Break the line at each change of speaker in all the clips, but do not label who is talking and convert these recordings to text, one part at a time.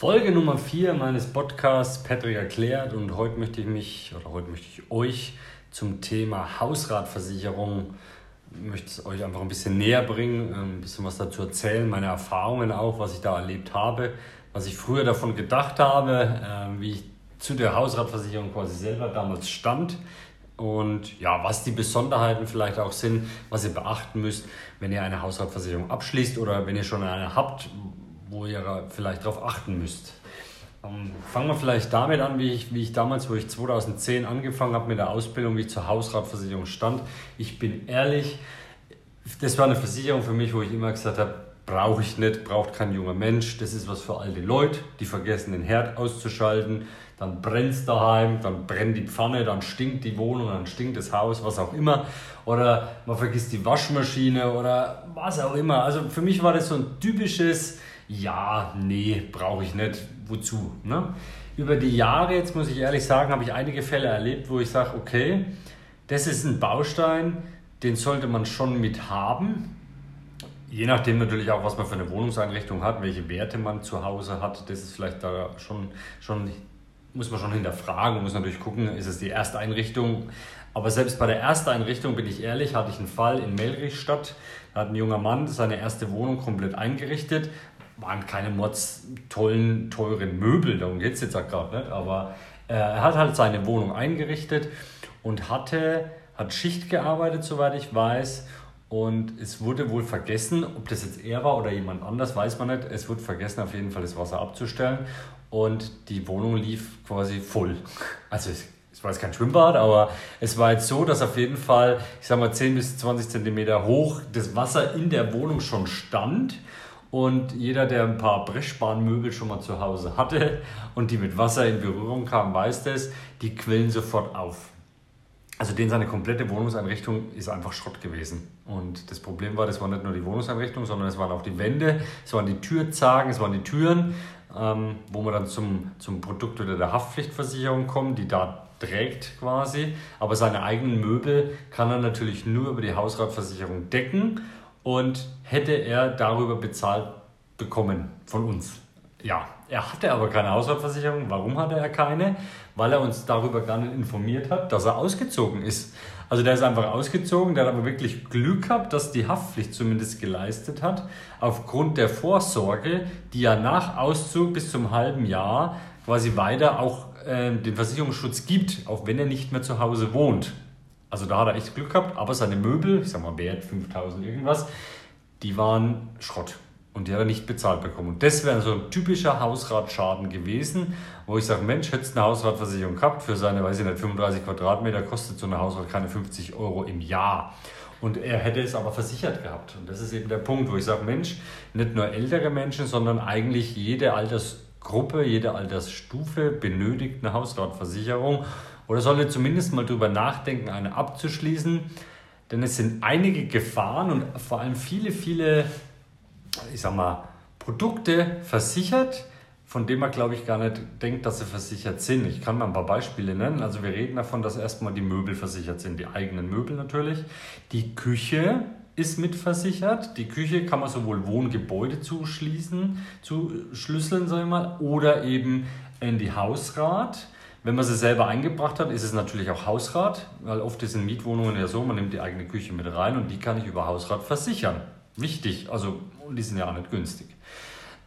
Folge Nummer 4 meines Podcasts Patrick erklärt. Und heute möchte ich mich oder heute möchte ich euch zum Thema Hausratversicherung möchte euch einfach ein bisschen näher bringen, ein bisschen was dazu erzählen, meine Erfahrungen auch, was ich da erlebt habe, was ich früher davon gedacht habe, ähm, wie ich zu der Hausratversicherung quasi selber damals stand. Und ja, was die Besonderheiten vielleicht auch sind, was ihr beachten müsst, wenn ihr eine Hausratversicherung abschließt oder wenn ihr schon eine habt, wo ihr vielleicht darauf achten müsst. Ähm, fangen wir vielleicht damit an, wie ich, wie ich damals, wo ich 2010 angefangen habe mit der Ausbildung, wie ich zur Hausratversicherung stand. Ich bin ehrlich, das war eine Versicherung für mich, wo ich immer gesagt habe, brauche ich nicht, braucht kein junger Mensch. Das ist was für alte Leute, die vergessen den Herd auszuschalten. Dann brennt es daheim, dann brennt die Pfanne, dann stinkt die Wohnung, dann stinkt das Haus, was auch immer. Oder man vergisst die Waschmaschine oder was auch immer. Also für mich war das so ein typisches ja, nee, brauche ich nicht, wozu? Ne? Über die Jahre, jetzt muss ich ehrlich sagen, habe ich einige Fälle erlebt, wo ich sage, okay, das ist ein Baustein, den sollte man schon mit haben. Je nachdem natürlich auch, was man für eine Wohnungseinrichtung hat, welche Werte man zu Hause hat, das ist vielleicht da schon, schon muss man schon hinterfragen, muss natürlich gucken, ist es die Ersteinrichtung. Aber selbst bei der Ersteinrichtung, bin ich ehrlich, hatte ich einen Fall in Melrichstadt. Da hat ein junger Mann seine erste Wohnung komplett eingerichtet, waren keine Mods tollen, teuren Möbel, darum geht es jetzt auch gerade nicht, aber äh, er hat halt seine Wohnung eingerichtet und hatte, hat Schicht gearbeitet, soweit ich weiß. Und es wurde wohl vergessen, ob das jetzt er war oder jemand anders, weiß man nicht. Es wurde vergessen, auf jeden Fall das Wasser abzustellen. Und die Wohnung lief quasi voll. Also es, es war jetzt kein Schwimmbad, aber es war jetzt so, dass auf jeden Fall, ich sag mal, 10 bis 20 Zentimeter hoch das Wasser in der Wohnung schon stand und jeder, der ein paar Brechspanmöbel schon mal zu Hause hatte und die mit Wasser in Berührung kamen, weiß das, die quillen sofort auf. Also den seine komplette Wohnungseinrichtung ist einfach Schrott gewesen. Und das Problem war, das war nicht nur die Wohnungseinrichtung, sondern es waren auch die Wände, es waren die Türzagen, es waren die Türen, ähm, wo man dann zum, zum Produkt oder der Haftpflichtversicherung kommt, die da trägt quasi. Aber seine eigenen Möbel kann er natürlich nur über die Hausratversicherung decken und hätte er darüber bezahlt bekommen von uns. Ja, er hatte aber keine Haushaltsversicherung. Warum hatte er keine? Weil er uns darüber gar nicht informiert hat, dass er ausgezogen ist. Also der ist einfach ausgezogen, der hat aber wirklich Glück gehabt, dass die Haftpflicht zumindest geleistet hat, aufgrund der Vorsorge, die ja nach Auszug bis zum halben Jahr quasi weiter auch äh, den Versicherungsschutz gibt, auch wenn er nicht mehr zu Hause wohnt. Also da hat er echt Glück gehabt, aber seine Möbel, ich sag mal Wert 5000 irgendwas, die waren Schrott. Und die hat er nicht bezahlt bekommen. Und das wäre so ein typischer Hausratschaden gewesen, wo ich sage, Mensch, hättest eine Hausratversicherung gehabt für seine, weiß ich nicht, 35 Quadratmeter, kostet so eine Hausrat keine 50 Euro im Jahr. Und er hätte es aber versichert gehabt. Und das ist eben der Punkt, wo ich sage, Mensch, nicht nur ältere Menschen, sondern eigentlich jede Altersgruppe, jede Altersstufe benötigt eine Hausratversicherung oder sollte zumindest mal darüber nachdenken, eine abzuschließen. Denn es sind einige Gefahren und vor allem viele, viele, ich sag mal, Produkte versichert, von denen man, glaube ich, gar nicht denkt, dass sie versichert sind. Ich kann mal ein paar Beispiele nennen. Also wir reden davon, dass erstmal die Möbel versichert sind, die eigenen Möbel natürlich. Die Küche ist mitversichert. Die Küche kann man sowohl Wohngebäude zuschließen, zuschlüsseln, sage ich mal, oder eben in die Hausrat. Wenn man sie selber eingebracht hat, ist es natürlich auch Hausrat, weil oft ist in Mietwohnungen ja so, man nimmt die eigene Küche mit rein und die kann ich über Hausrat versichern. Wichtig, also und die sind ja auch nicht günstig.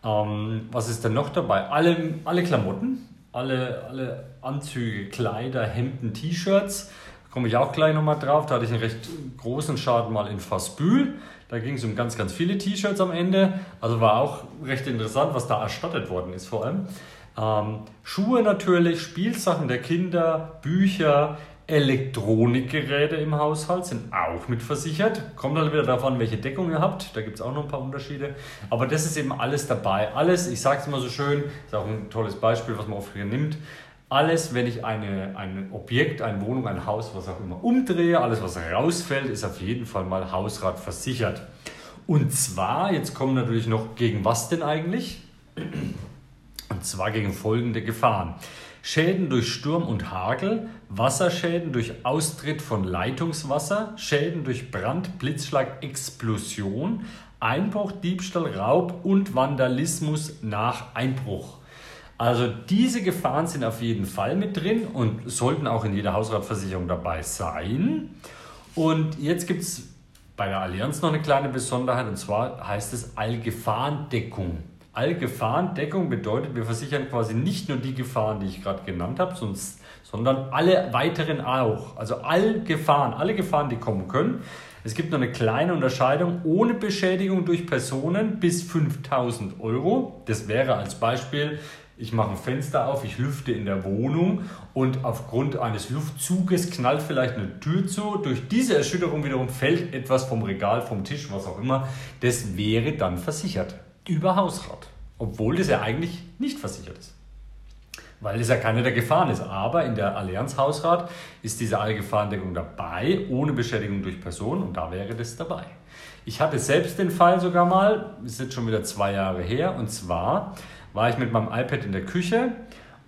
Ähm, was ist denn noch dabei? Alle, alle Klamotten, alle, alle Anzüge, Kleider, Hemden, T-Shirts, komme ich auch gleich nochmal drauf. Da hatte ich einen recht großen Schaden mal in Fassbühl. Da ging es um ganz, ganz viele T-Shirts am Ende. Also war auch recht interessant, was da erstattet worden ist vor allem. Ähm, Schuhe natürlich, Spielsachen der Kinder, Bücher, Elektronikgeräte im Haushalt sind auch mitversichert. Kommt halt wieder an, welche Deckung ihr habt. Da gibt es auch noch ein paar Unterschiede. Aber das ist eben alles dabei. Alles, ich sage es immer so schön, ist auch ein tolles Beispiel, was man oft hier nimmt. Alles, wenn ich eine, ein Objekt, eine Wohnung, ein Haus, was auch immer umdrehe, alles, was rausfällt, ist auf jeden Fall mal Hausrat versichert. Und zwar, jetzt kommen natürlich noch, gegen was denn eigentlich? Und zwar gegen folgende Gefahren. Schäden durch Sturm und Hagel, Wasserschäden durch Austritt von Leitungswasser, Schäden durch Brand, Blitzschlag, Explosion, Einbruch, Diebstahl, Raub und Vandalismus nach Einbruch. Also diese Gefahren sind auf jeden Fall mit drin und sollten auch in jeder Hausratversicherung dabei sein. Und jetzt gibt es bei der Allianz noch eine kleine Besonderheit und zwar heißt es Allgefahrendeckung. Allgefahrendeckung bedeutet, wir versichern quasi nicht nur die Gefahren, die ich gerade genannt habe, sonst, sondern alle weiteren auch. Also all Gefahren, alle Gefahren, die kommen können. Es gibt noch eine kleine Unterscheidung ohne Beschädigung durch Personen bis 5000 Euro. Das wäre als Beispiel, ich mache ein Fenster auf, ich lüfte in der Wohnung und aufgrund eines Luftzuges knallt vielleicht eine Tür zu. Durch diese Erschütterung wiederum fällt etwas vom Regal, vom Tisch, was auch immer. Das wäre dann versichert über Hausrat, obwohl das ja eigentlich nicht versichert ist weil es ja keine der Gefahren ist. Aber in der Allianz Hausrat ist diese Allgefahrendeckung dabei, ohne Beschädigung durch Person und da wäre das dabei. Ich hatte selbst den Fall sogar mal, ist jetzt schon wieder zwei Jahre her, und zwar war ich mit meinem iPad in der Küche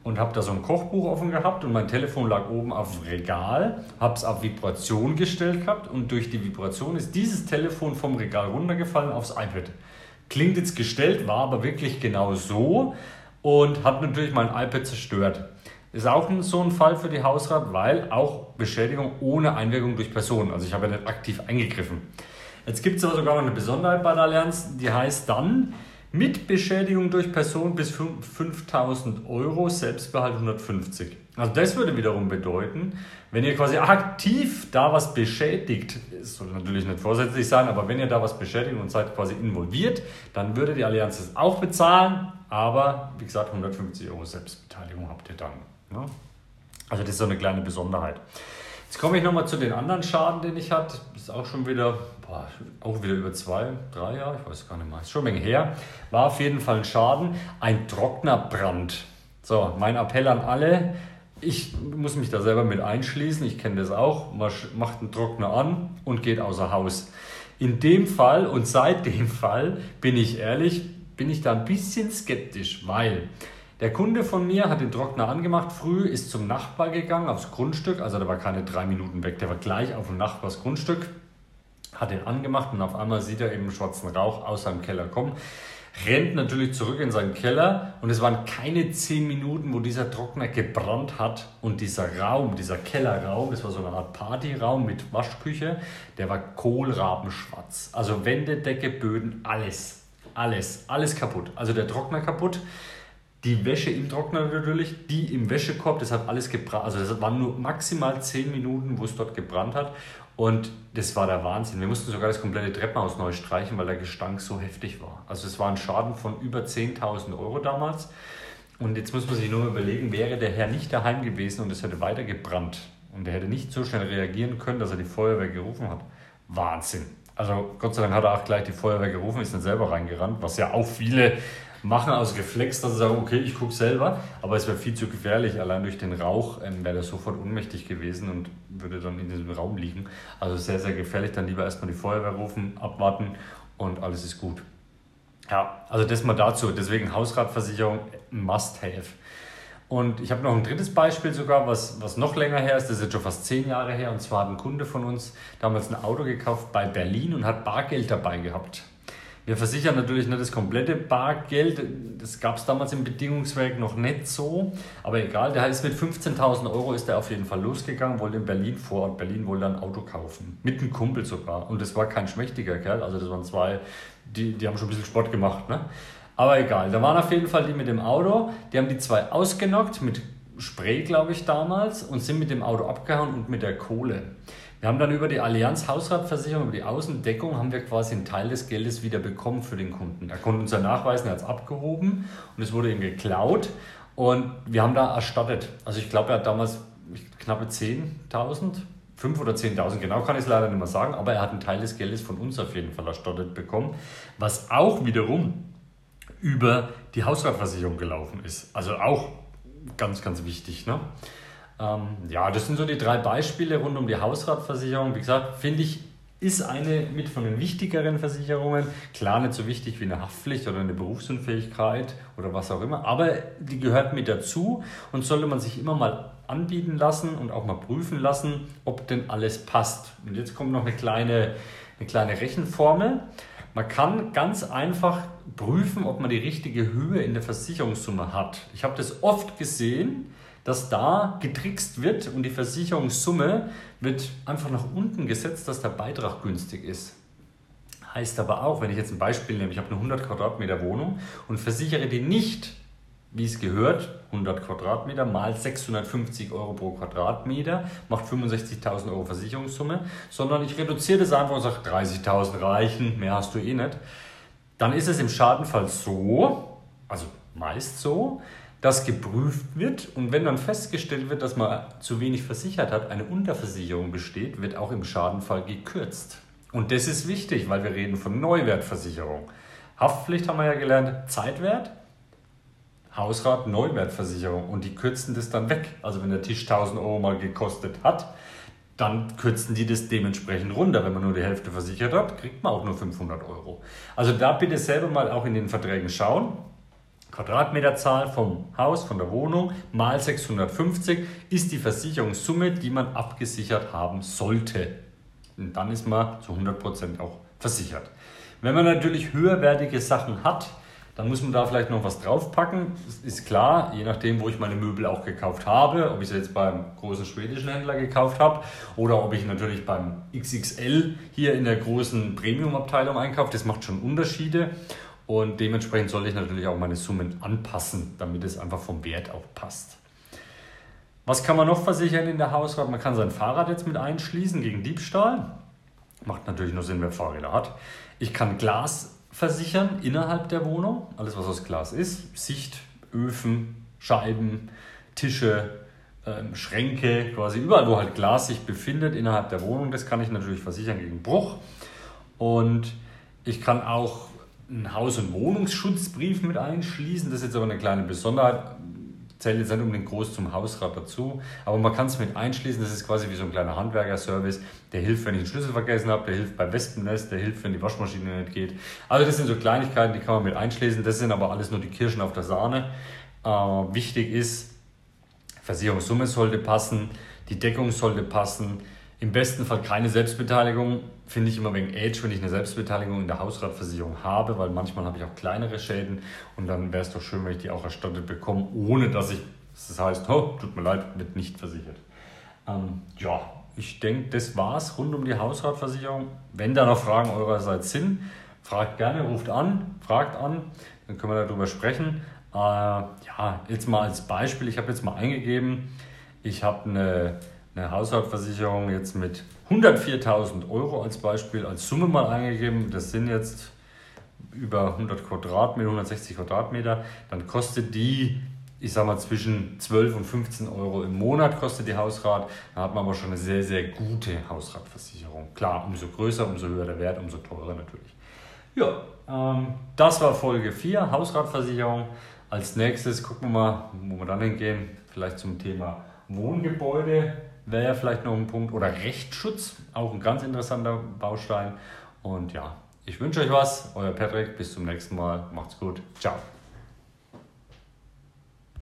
und habe da so ein Kochbuch offen gehabt und mein Telefon lag oben auf dem Regal, habe es auf Vibration gestellt gehabt und durch die Vibration ist dieses Telefon vom Regal runtergefallen aufs iPad. Klingt jetzt gestellt, war aber wirklich genau so und hat natürlich mein iPad zerstört. Ist auch so ein Fall für die Hausrat, weil auch Beschädigung ohne Einwirkung durch Personen. Also ich habe ja nicht aktiv eingegriffen. Jetzt gibt es aber sogar noch eine Besonderheit bei der Allianz, die heißt dann, mit Beschädigung durch Person bis 5000 Euro, Selbstbehalt 150. Also das würde wiederum bedeuten, wenn ihr quasi aktiv da was beschädigt, es soll natürlich nicht vorsätzlich sein, aber wenn ihr da was beschädigt und seid quasi involviert, dann würde die Allianz es auch bezahlen, aber wie gesagt 150 Euro Selbstbeteiligung habt ihr dann. Ne? Also das ist so eine kleine Besonderheit. Jetzt komme ich nochmal zu den anderen Schaden, den ich hatte. Das ist auch schon wieder, boah, auch wieder über zwei, drei Jahre, ich weiß gar nicht mehr, ist schon ein wenig her. War auf jeden Fall ein Schaden, ein trockener Brand. So, mein Appell an alle, ich muss mich da selber mit einschließen, ich kenne das auch, man macht einen Trockner an und geht außer Haus. In dem Fall und seit dem Fall, bin ich ehrlich, bin ich da ein bisschen skeptisch, weil der Kunde von mir hat den Trockner angemacht, früh ist zum Nachbar gegangen, aufs Grundstück, also da war keine drei Minuten weg, der war gleich auf dem Nachbarsgrundstück, hat den angemacht und auf einmal sieht er eben schwarzen Rauch aus seinem Keller kommen rennt natürlich zurück in seinen Keller und es waren keine zehn Minuten, wo dieser Trockner gebrannt hat und dieser Raum, dieser Kellerraum, das war so eine Art Partyraum mit Waschküche, der war kohlrabenschwarz. Also Wände, Decke, Böden, alles, alles, alles kaputt. Also der Trockner kaputt, die Wäsche im Trockner natürlich, die im Wäschekorb, das hat alles gebrannt. Also das waren nur maximal zehn Minuten, wo es dort gebrannt hat. Und das war der Wahnsinn. Wir mussten sogar das komplette Treppenhaus neu streichen, weil der Gestank so heftig war. Also es war ein Schaden von über 10.000 Euro damals. Und jetzt muss man sich nur überlegen, wäre der Herr nicht daheim gewesen und es hätte weiter gebrannt und er hätte nicht so schnell reagieren können, dass er die Feuerwehr gerufen hat. Wahnsinn. Also Gott sei Dank hat er auch gleich die Feuerwehr gerufen, ist dann selber reingerannt, was ja auch viele machen aus Reflex, dass sie sagen, okay, ich gucke selber, aber es wäre viel zu gefährlich. Allein durch den Rauch ähm, wäre er sofort ohnmächtig gewesen und würde dann in diesem Raum liegen. Also sehr, sehr gefährlich. Dann lieber erstmal die Feuerwehr rufen, abwarten und alles ist gut. Ja, also das mal dazu. Deswegen Hausratversicherung must have. Und ich habe noch ein drittes Beispiel sogar, was, was noch länger her ist. Das ist jetzt schon fast zehn Jahre her. Und zwar hat ein Kunde von uns damals ein Auto gekauft bei Berlin und hat Bargeld dabei gehabt. Wir versichern natürlich nicht das komplette Bargeld. Das gab es damals im Bedingungswerk noch nicht so. Aber egal, der ist mit 15.000 Euro ist er auf jeden Fall losgegangen, wollte in Berlin vor Ort Berlin wollte ein Auto kaufen. Mit einem Kumpel sogar. Und das war kein schmächtiger Kerl. Also das waren zwei, die, die haben schon ein bisschen Sport gemacht. Ne? Aber egal, da waren auf jeden Fall die mit dem Auto. Die haben die zwei ausgenockt mit Spray, glaube ich, damals und sind mit dem Auto abgehauen und mit der Kohle. Wir haben dann über die Allianz Hausratversicherung, über die Außendeckung, haben wir quasi einen Teil des Geldes wieder bekommen für den Kunden. Er konnte uns ja nachweisen, er hat es abgehoben und es wurde ihm geklaut und wir haben da erstattet. Also ich glaube, er hat damals knappe 10.000, 5 oder 10.000, genau kann ich es leider nicht mehr sagen, aber er hat einen Teil des Geldes von uns auf jeden Fall erstattet bekommen, was auch wiederum über die Hausratversicherung gelaufen ist. Also auch ganz, ganz wichtig. Ne? Ähm, ja, das sind so die drei Beispiele rund um die Hausratversicherung. Wie gesagt, finde ich, ist eine mit von den wichtigeren Versicherungen. Klar, nicht so wichtig wie eine Haftpflicht oder eine Berufsunfähigkeit oder was auch immer, aber die gehört mit dazu und sollte man sich immer mal anbieten lassen und auch mal prüfen lassen, ob denn alles passt. Und jetzt kommt noch eine kleine, eine kleine Rechenformel. Man kann ganz einfach prüfen, ob man die richtige Höhe in der Versicherungssumme hat. Ich habe das oft gesehen, dass da getrickst wird und die Versicherungssumme wird einfach nach unten gesetzt, dass der Beitrag günstig ist. Heißt aber auch, wenn ich jetzt ein Beispiel nehme, ich habe eine 100 Quadratmeter Wohnung und versichere die nicht, wie es gehört, 100 Quadratmeter mal 650 Euro pro Quadratmeter, macht 65.000 Euro Versicherungssumme, sondern ich reduziere das einfach und sage 30.000 reichen, mehr hast du eh nicht. Dann ist es im Schadenfall so, also meist so, dass geprüft wird und wenn dann festgestellt wird, dass man zu wenig versichert hat, eine Unterversicherung besteht, wird auch im Schadenfall gekürzt. Und das ist wichtig, weil wir reden von Neuwertversicherung. Haftpflicht haben wir ja gelernt, Zeitwert, Hausrat, Neuwertversicherung und die kürzen das dann weg. Also wenn der Tisch 1000 Euro mal gekostet hat, dann kürzen die das dementsprechend runter. Wenn man nur die Hälfte versichert hat, kriegt man auch nur 500 Euro. Also da bitte selber mal auch in den Verträgen schauen. Quadratmeterzahl vom Haus, von der Wohnung mal 650 ist die Versicherungssumme, die man abgesichert haben sollte. Und dann ist man zu 100% auch versichert. Wenn man natürlich höherwertige Sachen hat, dann muss man da vielleicht noch was draufpacken. Das ist klar, je nachdem, wo ich meine Möbel auch gekauft habe, ob ich sie jetzt beim großen schwedischen Händler gekauft habe oder ob ich natürlich beim XXL hier in der großen Premium-Abteilung einkaufe, das macht schon Unterschiede. Und dementsprechend soll ich natürlich auch meine Summen anpassen, damit es einfach vom Wert auch passt. Was kann man noch versichern in der Hausrat? Man kann sein Fahrrad jetzt mit einschließen gegen Diebstahl. Macht natürlich nur Sinn, wer Fahrräder hat. Ich kann Glas versichern innerhalb der Wohnung. Alles, was aus Glas ist. Sicht, Öfen, Scheiben, Tische, ähm, Schränke, quasi überall, wo halt Glas sich befindet innerhalb der Wohnung. Das kann ich natürlich versichern gegen Bruch. Und ich kann auch einen Haus- und Wohnungsschutzbrief mit einschließen. Das ist jetzt aber eine kleine Besonderheit. Zählt jetzt nicht unbedingt groß zum Hausrat dazu, aber man kann es mit einschließen, das ist quasi wie so ein kleiner Handwerker-Service, der hilft, wenn ich einen Schlüssel vergessen habe, der hilft beim Wespennest, der hilft, wenn die Waschmaschine nicht geht. Also das sind so Kleinigkeiten, die kann man mit einschließen, das sind aber alles nur die Kirschen auf der Sahne. Äh, wichtig ist, Versicherungssumme sollte passen, die Deckung sollte passen, im besten Fall keine Selbstbeteiligung. Finde ich immer wegen Age, wenn ich eine Selbstbeteiligung in der Hausratversicherung habe, weil manchmal habe ich auch kleinere Schäden und dann wäre es doch schön, wenn ich die auch erstattet bekomme, ohne dass ich, das heißt, oh, tut mir leid, wird nicht versichert. Ähm, ja, ich denke, das war's rund um die Hausratversicherung. Wenn da noch Fragen eurerseits sind, fragt gerne, ruft an, fragt an, dann können wir darüber sprechen. Äh, ja, jetzt mal als Beispiel, ich habe jetzt mal eingegeben, ich habe eine eine Haushaltsversicherung jetzt mit 104.000 Euro als Beispiel als Summe mal eingegeben. Das sind jetzt über 100 Quadratmeter, 160 Quadratmeter. Dann kostet die, ich sag mal, zwischen 12 und 15 Euro im Monat kostet die Hausrat. Da hat man aber schon eine sehr, sehr gute Hausratversicherung. Klar, umso größer, umso höher der Wert, umso teurer natürlich. Ja, ähm, das war Folge 4, Hausratversicherung. Als nächstes gucken wir mal, wo wir dann hingehen, vielleicht zum Thema Wohngebäude wäre ja vielleicht noch ein Punkt. Oder Rechtsschutz, auch ein ganz interessanter Baustein. Und ja, ich wünsche euch was. Euer Patrick. Bis zum nächsten Mal. Macht's gut. Ciao.